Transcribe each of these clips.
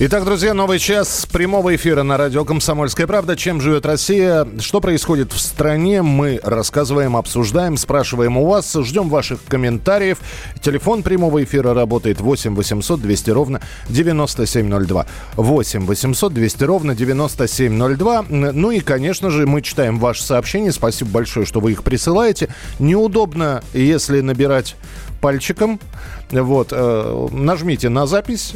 Итак, друзья, новый час прямого эфира на радио «Комсомольская правда». Чем живет Россия? Что происходит в стране? Мы рассказываем, обсуждаем, спрашиваем у вас. Ждем ваших комментариев. Телефон прямого эфира работает 8 800 200 ровно 9702. 8 800 200 ровно 9702. Ну и, конечно же, мы читаем ваши сообщения. Спасибо большое, что вы их присылаете. Неудобно, если набирать пальчиком. Вот, э, нажмите на запись,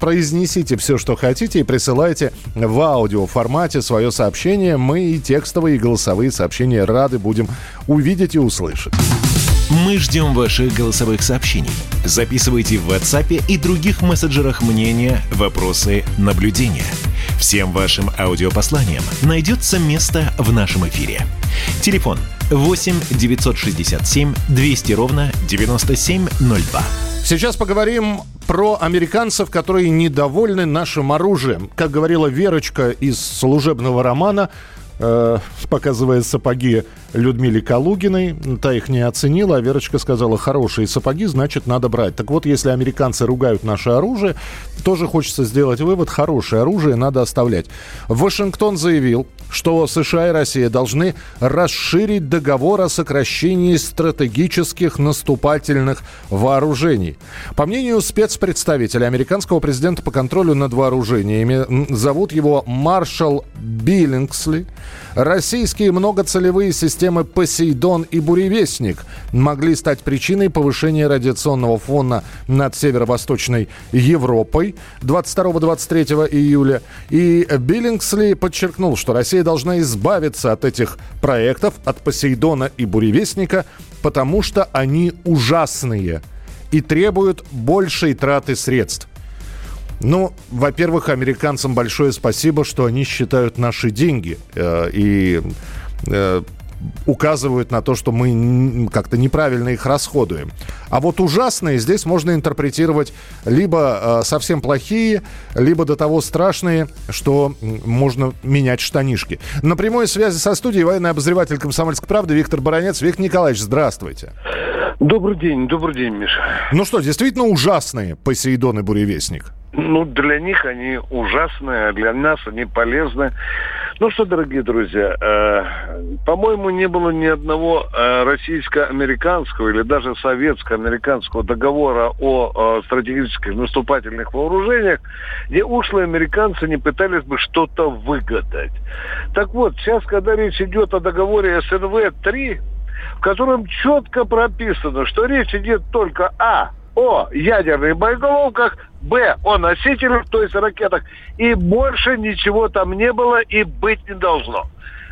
произнесите все, что хотите, и присылайте в аудио формате свое сообщение. Мы и текстовые, и голосовые сообщения рады будем увидеть и услышать. Мы ждем ваших голосовых сообщений. Записывайте в WhatsApp и других мессенджерах мнения, вопросы, наблюдения. Всем вашим аудиопосланиям найдется место в нашем эфире. Телефон 8 967 200 ровно 9702. Сейчас поговорим про американцев, которые недовольны нашим оружием. Как говорила Верочка из служебного романа, э, показывая сапоги Людмиле Калугиной. Та их не оценила, а Верочка сказала, хорошие сапоги, значит, надо брать. Так вот, если американцы ругают наше оружие, тоже хочется сделать вывод, хорошее оружие надо оставлять. Вашингтон заявил, что США и Россия должны расширить договор о сокращении стратегических наступательных вооружений. По мнению спецпредставителя американского президента по контролю над вооружениями, зовут его Маршал Биллингсли, российские многоцелевые системы «Посейдон» и «Буревестник» могли стать причиной повышения радиационного фона над северо-восточной Европой 22-23 июля. И Биллингсли подчеркнул, что Россия должна избавиться от этих проектов, от Посейдона и Буревестника, потому что они ужасные и требуют большей траты средств. Ну, во-первых, американцам большое спасибо, что они считают наши деньги э, и э, указывают на то, что мы как-то неправильно их расходуем. А вот ужасные здесь можно интерпретировать либо э, совсем плохие, либо до того страшные, что можно менять штанишки. На прямой связи со студией военный обозреватель «Комсомольской правды» Виктор Баранец. Виктор Николаевич, здравствуйте. Добрый день, добрый день, Миша. Ну что, действительно ужасные Посейдон и Буревестник? Ну, для них они ужасные, а для нас они полезны. Ну что, дорогие друзья, э, по-моему, не было ни одного э, российско-американского или даже советско-американского договора о э, стратегических наступательных вооружениях, где ушлые американцы не пытались бы что-то выгадать. Так вот, сейчас, когда речь идет о договоре СНВ-3, в котором четко прописано, что речь идет только о о ядерных боеголовках, Б о носителях, то есть ракетах, и больше ничего там не было и быть не должно.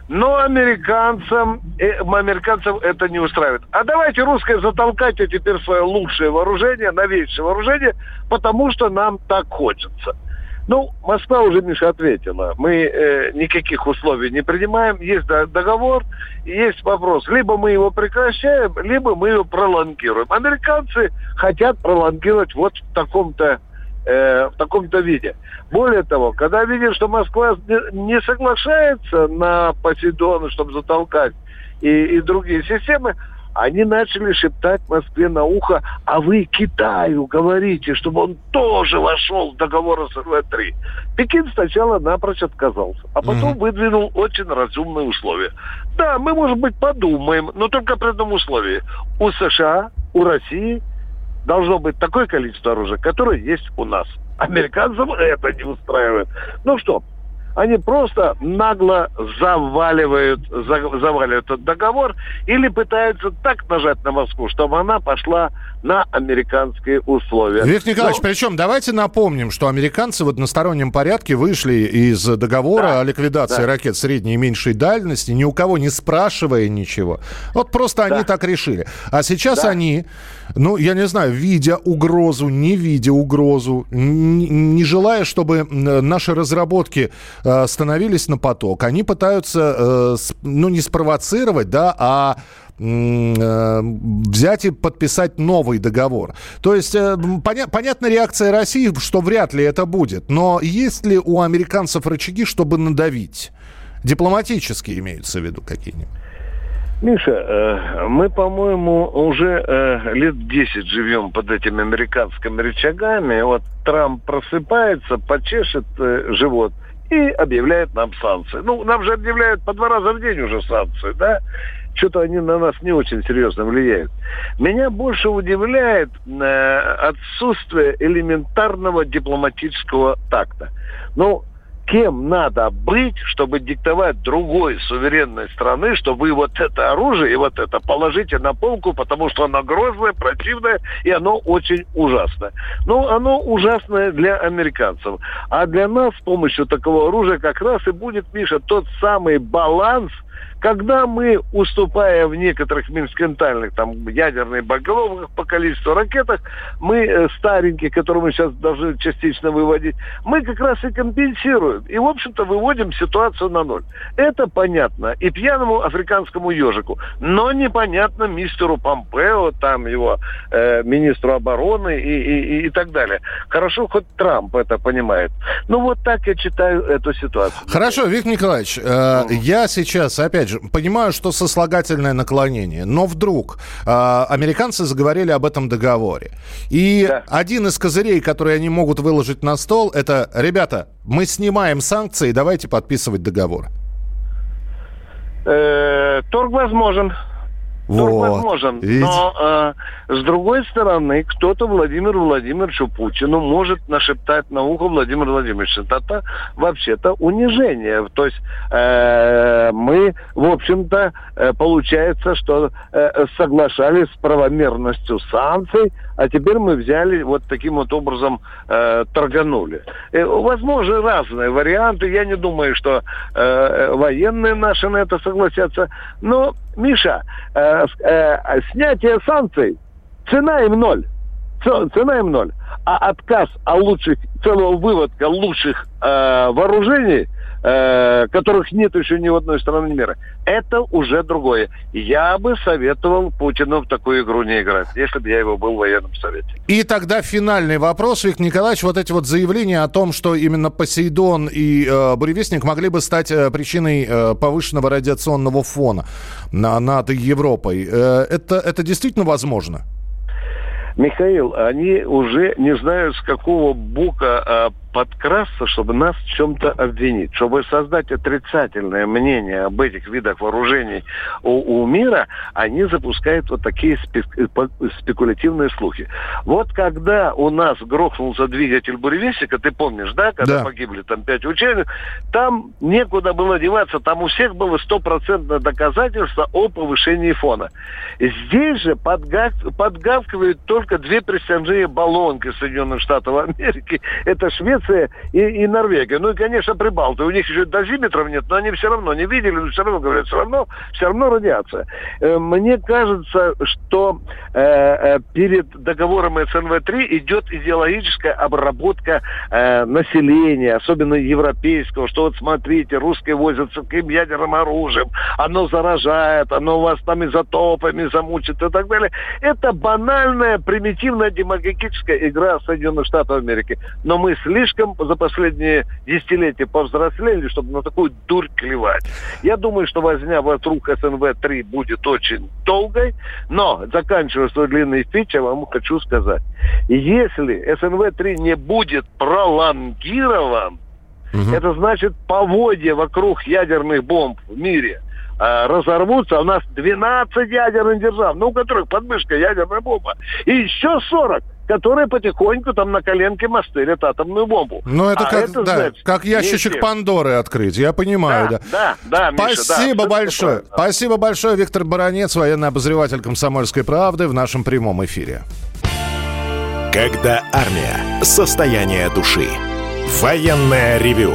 Но американцам, э, американцам это не устраивает. А давайте русское затолкайте теперь свое лучшее вооружение, новейшее вооружение, потому что нам так хочется. Ну, Москва уже, Миша, ответила. Мы э, никаких условий не принимаем. Есть договор, есть вопрос. Либо мы его прекращаем, либо мы его пролонгируем. Американцы хотят пролонгировать вот в таком-то э, в таком-то виде. Более того, когда видят, что Москва не соглашается на Посейдона, чтобы затолкать и, и другие системы, они начали шептать Москве на ухо, а вы Китаю говорите, чтобы он тоже вошел в договор СРВ-3. Пекин сначала напрочь отказался, а потом mm-hmm. выдвинул очень разумные условия. Да, мы, может быть, подумаем, но только при одном условии. У США, у России должно быть такое количество оружия, которое есть у нас. Американцам это не устраивает. Ну что, они просто нагло заваливают, заваливают этот договор или пытаются так нажать на Москву, чтобы она пошла на американские условия. Виктор Николаевич, Но... причем давайте напомним, что американцы в одностороннем порядке вышли из договора да, о ликвидации да. ракет средней и меньшей дальности, ни у кого не спрашивая ничего. Вот просто да. они так решили. А сейчас да. они, ну, я не знаю, видя угрозу, не видя угрозу, не, желая, чтобы наши разработки э, становились на поток, они пытаются, э, ну, не спровоцировать, да, а э, взять и подписать новый договор. То есть поня- понятна реакция России, что вряд ли это будет. Но есть ли у американцев рычаги, чтобы надавить? Дипломатические имеются в виду какие-нибудь? Миша, э, мы, по-моему, уже э, лет 10 живем под этими американскими рычагами. Вот Трамп просыпается, почешет э, живот и объявляет нам санкции. Ну, нам же объявляют по два раза в день уже санкции, да? Что-то они на нас не очень серьезно влияют. Меня больше удивляет отсутствие элементарного дипломатического такта. Ну, кем надо быть, чтобы диктовать другой суверенной страны, что вы вот это оружие и вот это положите на полку, потому что оно грозное, противное, и оно очень ужасное. Ну, оно ужасное для американцев. А для нас с помощью такого оружия как раз и будет, Миша, тот самый баланс – когда мы, уступая в некоторых менскентальных, там, ядерных боеголовках по количеству ракетах, мы э, старенькие, которые мы сейчас должны частично выводить, мы как раз и компенсируем. И, в общем-то, выводим ситуацию на ноль. Это понятно и пьяному африканскому ежику, но непонятно мистеру Помпео, там его э, министру обороны и, и, и так далее. Хорошо, хоть Трамп это понимает. Ну, вот так я читаю эту ситуацию. Хорошо, Виктор Николаевич, э, я сейчас, опять же, понимаю, что сослагательное наклонение, но вдруг э, американцы заговорили об этом договоре. И да. один из козырей, который они могут выложить на стол, это, ребята, мы снимаем санкции, давайте подписывать договор. Э, торг возможен. Вот. возможен. Видите? Но э, с другой стороны, кто-то Владимиру Владимировичу Путину может нашептать на ухо Владимир Владимирович. Это вообще-то унижение. То есть э, мы, в общем-то, э, получается, что э, соглашались с правомерностью санкций, а теперь мы взяли вот таким вот образом э, торганули. Э, возможны разные варианты. Я не думаю, что э, военные наши на это согласятся. Но, Миша, э, э, снятие санкций, цена им ноль. Цена им ноль. А отказ о лучших, целого выводка лучших э, вооружений – э, которых нет еще ни в одной стране мира. Это уже другое. Я бы советовал Путину в такую игру не играть, если бы я его был в военном совете. И тогда финальный вопрос, Виктор Николаевич. Вот эти вот заявления о том, что именно Посейдон и э, Буревестник могли бы стать э, причиной э, повышенного радиационного фона на, над Европой. Э, это, это действительно возможно? Михаил, они уже не знают, с какого бока а, подкрасться, чтобы нас в чем-то обвинить. Чтобы создать отрицательное мнение об этих видах вооружений у, у мира, они запускают вот такие спек, спекулятивные слухи. Вот когда у нас грохнулся двигатель буревестника, ты помнишь, да, когда да. погибли там пять ученых, там некуда было деваться, там у всех было стопроцентное доказательство о повышении фона. Здесь же подгав, подгавкивают только две присяжные баллонки Соединенных Штатов Америки. Это Швеция Швеция и, и Норвегия. Ну и, конечно, Прибалты. У них еще дозиметров нет, но они все равно не видели, но все равно говорят, все равно, все равно радиация. Э, мне кажется, что э, э перед договором СНВ-3 идет идеологическая обработка э, населения, особенно европейского, что вот смотрите, русские возятся каким ядерным оружием, оно заражает, оно вас там изотопами замучит и так далее. Это банальная, примитивная демагогическая игра Соединенных Штатов Америки. Но мы слишком слишком за последние десятилетия повзрослели, чтобы на такую дурь клевать. Я думаю, что возня вокруг СНВ-3 будет очень долгой, но, заканчивая свой длинный спич, я вам хочу сказать, если СНВ-3 не будет пролонгирован, угу. это значит поводья вокруг ядерных бомб в мире э, разорвутся. У нас 12 ядерных держав, ну, у которых подмышка ядерная бомба. И еще 40 которые потихоньку там на коленке мастырят атомную бомбу. Ну, это, а как, это да, значит, как ящичек Пандоры открыть, я понимаю, да. Да, да, да Спасибо Миша, да, большое. Спасибо большое, Виктор Баранец, военный обозреватель «Комсомольской правды» в нашем прямом эфире. Когда армия. Состояние души. Военное ревю.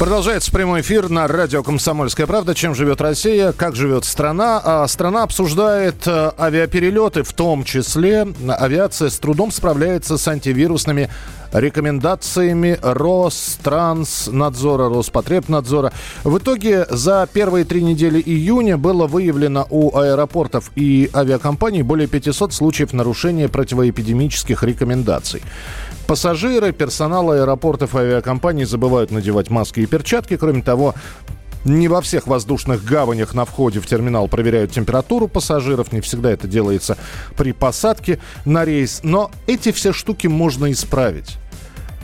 Продолжается прямой эфир на радио «Комсомольская правда». Чем живет Россия, как живет страна. А страна обсуждает э, авиаперелеты, в том числе авиация с трудом справляется с антивирусными рекомендациями Ространснадзора, Роспотребнадзора. В итоге за первые три недели июня было выявлено у аэропортов и авиакомпаний более 500 случаев нарушения противоэпидемических рекомендаций. Пассажиры, персонал аэропортов и авиакомпаний забывают надевать маски и перчатки. Кроме того, не во всех воздушных гаванях на входе в терминал проверяют температуру пассажиров. Не всегда это делается при посадке на рейс. Но эти все штуки можно исправить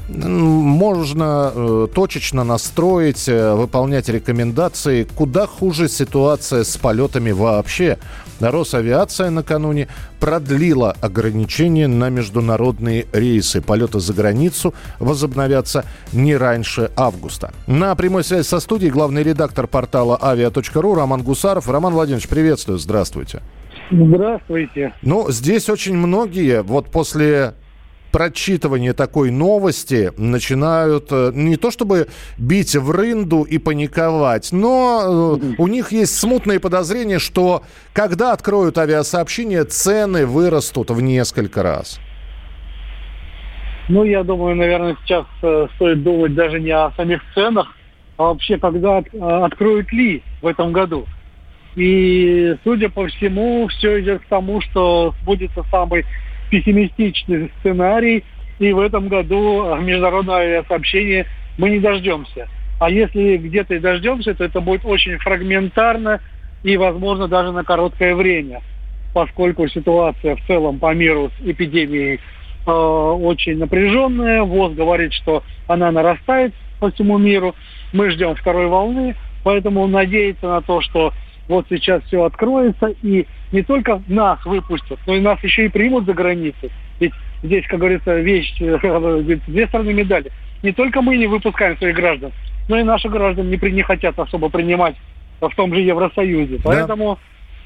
можно э, точечно настроить, э, выполнять рекомендации. Куда хуже ситуация с полетами вообще. Росавиация накануне продлила ограничения на международные рейсы. Полеты за границу возобновятся не раньше августа. На прямой связи со студией главный редактор портала авиа.ру Роман Гусаров. Роман Владимирович, приветствую, здравствуйте. Здравствуйте. Ну, здесь очень многие вот после прочитывания такой новости начинают э, не то чтобы бить в рынду и паниковать, но э, у них есть смутные подозрения, что когда откроют авиасообщение, цены вырастут в несколько раз. Ну, я думаю, наверное, сейчас э, стоит думать даже не о самих ценах, а вообще, когда откроют ли в этом году. И, судя по всему, все идет к тому, что будет самый пессимистичный сценарий, и в этом году международное авиасообщение мы не дождемся. А если где-то и дождемся, то это будет очень фрагментарно и, возможно, даже на короткое время, поскольку ситуация в целом по миру с эпидемией э, очень напряженная. ВОЗ говорит, что она нарастает по всему миру. Мы ждем второй волны, поэтому надеяться на то, что вот сейчас все откроется, и не только нас выпустят, но и нас еще и примут за границей. Ведь здесь, как говорится, вещь, две стороны медали. Не только мы не выпускаем своих граждан, но и наши граждане не, при, не хотят особо принимать в том же Евросоюзе. Поэтому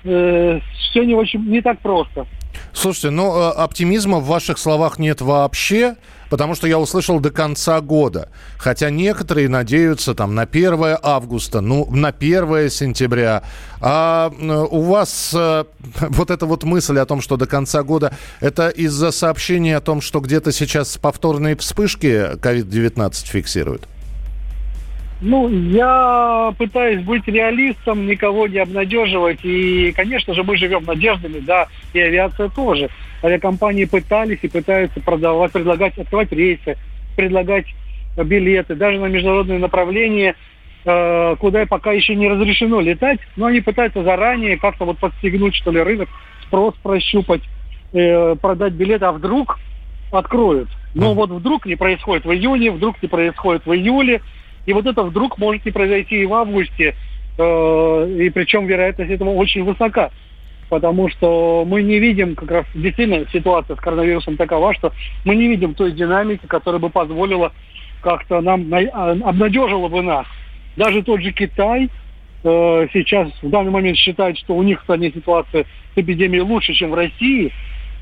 да. э, все не очень не так просто. Слушайте, ну э, оптимизма в ваших словах нет вообще, потому что я услышал до конца года. Хотя некоторые надеются там на 1 августа, ну, на 1 сентября. А э, у вас э, вот эта вот мысль о том, что до конца года, это из-за сообщения о том, что где-то сейчас повторные вспышки COVID-19 фиксируют? Ну, я пытаюсь быть реалистом, никого не обнадеживать. И, конечно же, мы живем надеждами, да, и авиация тоже. Авиакомпании пытались и пытаются продавать, предлагать, открывать рейсы, предлагать билеты, даже на международные направления, э, куда пока еще не разрешено летать, но они пытаются заранее как-то вот подстегнуть, что ли, рынок, спрос прощупать, э, продать билеты, а вдруг откроют. Но вот вдруг не происходит в июне, вдруг не происходит в июле, и вот это вдруг может не произойти и в августе, э, и причем вероятность этого очень высока. Потому что мы не видим, как раз действительно ситуация с коронавирусом такова, что мы не видим той динамики, которая бы позволила как-то нам, а, обнадежила бы нас. Даже тот же Китай э, сейчас в данный момент считает, что у них в стране ситуация с эпидемией лучше, чем в России,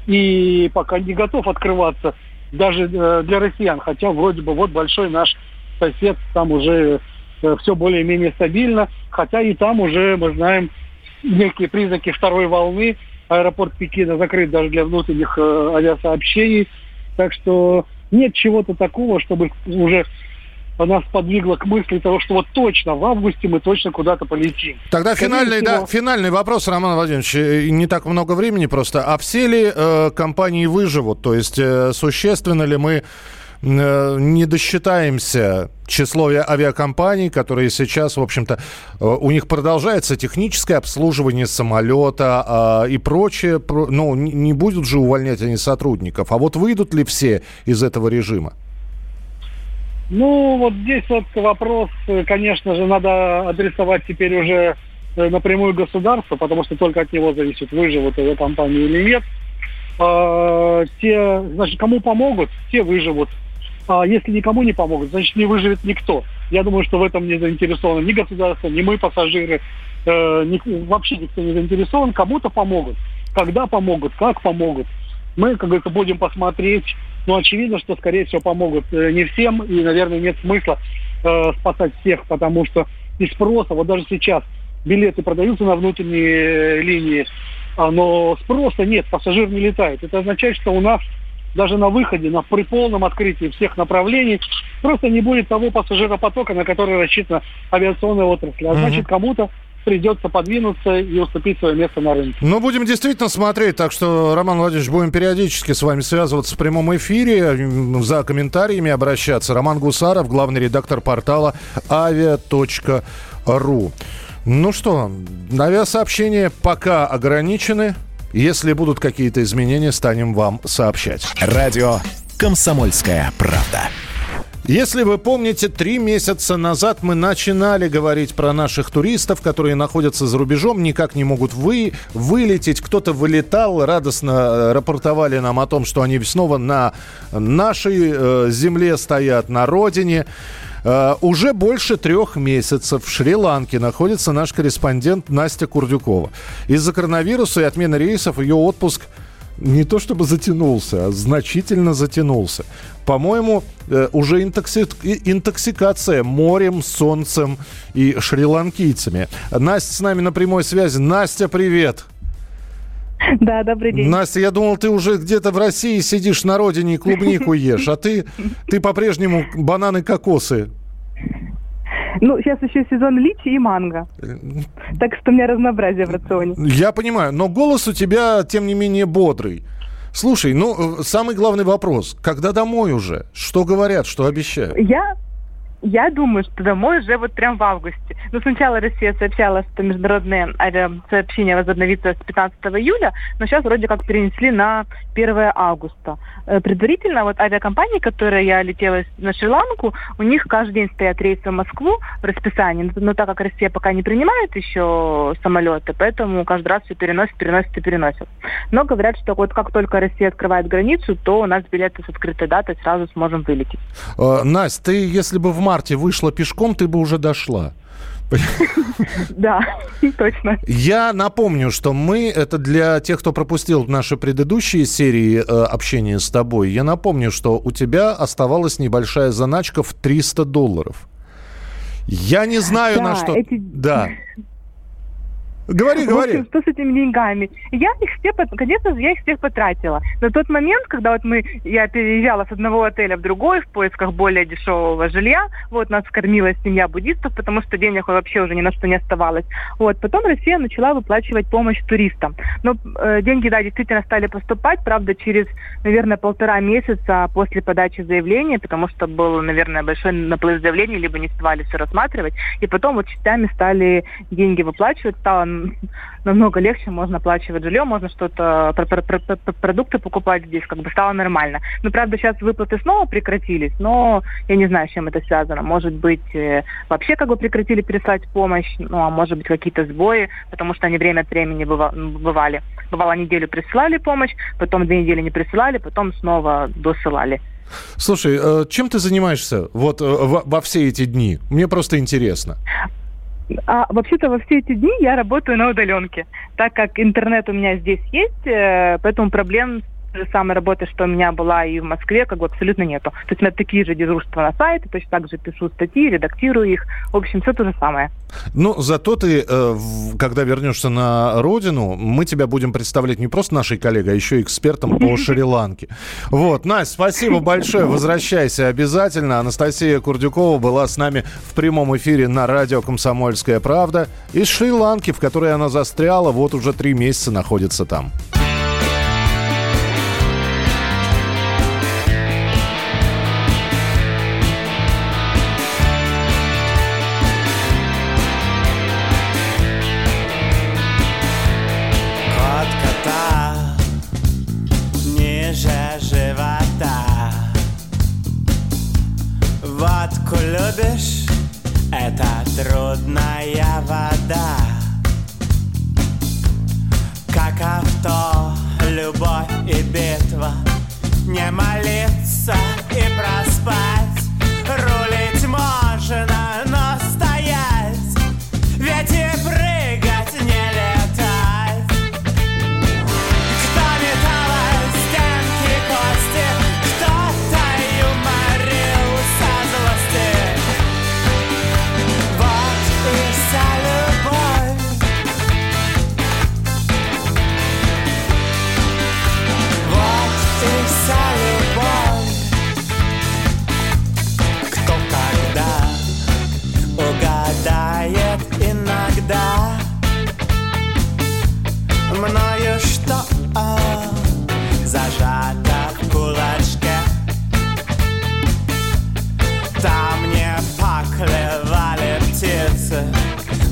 и пока не готов открываться даже э, для россиян, хотя вроде бы вот большой наш сосед, там уже э, все более-менее стабильно, хотя и там уже мы знаем некие признаки второй волны. Аэропорт Пекина закрыт даже для внутренних э, авиасообщений. Так что нет чего-то такого, чтобы уже нас подвигло к мысли того, что вот точно в августе мы точно куда-то полетим. Тогда финальный, всего... да, финальный вопрос, Роман Владимирович. Э, не так много времени просто. А все ли э, компании выживут? То есть э, существенно ли мы не досчитаемся число авиакомпаний, которые сейчас, в общем-то, э, у них продолжается техническое обслуживание самолета э, и прочее. Ну, не будут же увольнять они сотрудников. А вот выйдут ли все из этого режима? Ну, вот здесь вот вопрос, конечно же, надо адресовать теперь уже э, напрямую государству, потому что только от него зависит, выживут эта компания или нет. А, те, значит, кому помогут, те выживут. А если никому не помогут, значит, не выживет никто. Я думаю, что в этом не заинтересованы ни государство, ни мы, пассажиры. Э, ни, вообще никто не заинтересован. Кому-то помогут. Когда помогут, как помогут. Мы, как говорится, будем посмотреть но очевидно, что, скорее всего, помогут э, не всем, и, наверное, нет смысла э, спасать всех, потому что и спроса, вот даже сейчас билеты продаются на внутренние э, линии, а, но спроса нет, пассажир не летает. Это означает, что у нас даже на выходе, на, при полном открытии всех направлений, просто не будет того пассажиропотока, на который рассчитана авиационная отрасль. А значит, кому-то придется подвинуться и уступить свое место на рынке. Ну, будем действительно смотреть, так что, Роман Владимирович, будем периодически с вами связываться в прямом эфире, за комментариями обращаться. Роман Гусаров, главный редактор портала авиа.ру. Ну что, авиасообщения пока ограничены. Если будут какие-то изменения, станем вам сообщать. Радио «Комсомольская правда». Если вы помните, три месяца назад мы начинали говорить про наших туристов, которые находятся за рубежом, никак не могут вы, вылететь. Кто-то вылетал, радостно э, рапортовали нам о том, что они снова на нашей э, земле стоят, на родине. Uh, уже больше трех месяцев в Шри-Ланке находится наш корреспондент Настя Курдюкова. Из-за коронавируса и отмены рейсов ее отпуск не то чтобы затянулся, а значительно затянулся. По-моему, э, уже интокси... интоксикация морем, солнцем и шри-ланкийцами. Настя с нами на прямой связи. Настя, привет! Да, добрый день. Настя, я думал, ты уже где-то в России сидишь на родине и клубнику ешь, а ты, ты по-прежнему бананы, кокосы ну, сейчас еще сезон личи и манго. Так что у меня разнообразие в рационе. Я понимаю, но голос у тебя, тем не менее, бодрый. Слушай, ну, э, самый главный вопрос. Когда домой уже? Что говорят, что обещают? Я я думаю, что домой уже вот прям в августе. Ну, сначала Россия сообщала, что международные авиасообщения возобновится с 15 июля, но сейчас вроде как перенесли на 1 августа. Э, предварительно вот авиакомпании, которые я летела на Шри-Ланку, у них каждый день стоят рейсы в Москву в расписании, но так как Россия пока не принимает еще самолеты, поэтому каждый раз все переносят, переносят и переносят. Но говорят, что вот как только Россия открывает границу, то у нас билеты с открытой датой сразу сможем вылететь. Э, Настя, ты если бы в марте вышла пешком, ты бы уже дошла. Да, точно. Я напомню, что мы, это для тех, кто пропустил наши предыдущие серии э, общения с тобой, я напомню, что у тебя оставалась небольшая заначка в 300 долларов. Я не знаю, да, на что... Эти... Да. Говори, говори. В общем, что с этими деньгами? Я их все, конечно же, я их всех потратила. На тот момент, когда вот мы, я переезжала с одного отеля в другой в поисках более дешевого жилья, вот нас кормила семья буддистов, потому что денег вообще уже ни на что не оставалось. Вот, потом Россия начала выплачивать помощь туристам. Но э, деньги, да, действительно стали поступать, правда, через, наверное, полтора месяца после подачи заявления, потому что был, наверное, большой наплыв заявлений, либо не успевали все рассматривать. И потом вот частями стали деньги выплачивать, стало намного легче, можно оплачивать жилье, можно что-то, продукты покупать здесь, как бы стало нормально. Но, правда, сейчас выплаты снова прекратились, но я не знаю, с чем это связано. Может быть, э, вообще как бы прекратили переслать помощь, ну, а может быть, какие-то сбои, потому что они время от времени бывали. Бывало, неделю присылали помощь, потом две недели не присылали, потом снова досылали. Слушай, э, чем ты занимаешься вот э, во все эти дни? Мне просто интересно. А вообще-то во все эти дни я работаю на удаленке, так как интернет у меня здесь есть, э, поэтому проблем же самой работы, что у меня была и в Москве, как бы абсолютно нету. То есть у меня такие же дежурства на сайте, точно так же пишу статьи, редактирую их. В общем, все то же самое. Ну, зато ты, э, когда вернешься на родину, мы тебя будем представлять не просто нашей коллегой, а еще экспертом по Шри-Ланке. Вот, Настя, спасибо большое. Возвращайся обязательно. Анастасия Курдюкова была с нами в прямом эфире на радио «Комсомольская правда» из Шри-Ланки, в которой она застряла, вот уже три месяца находится там.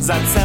зацелованные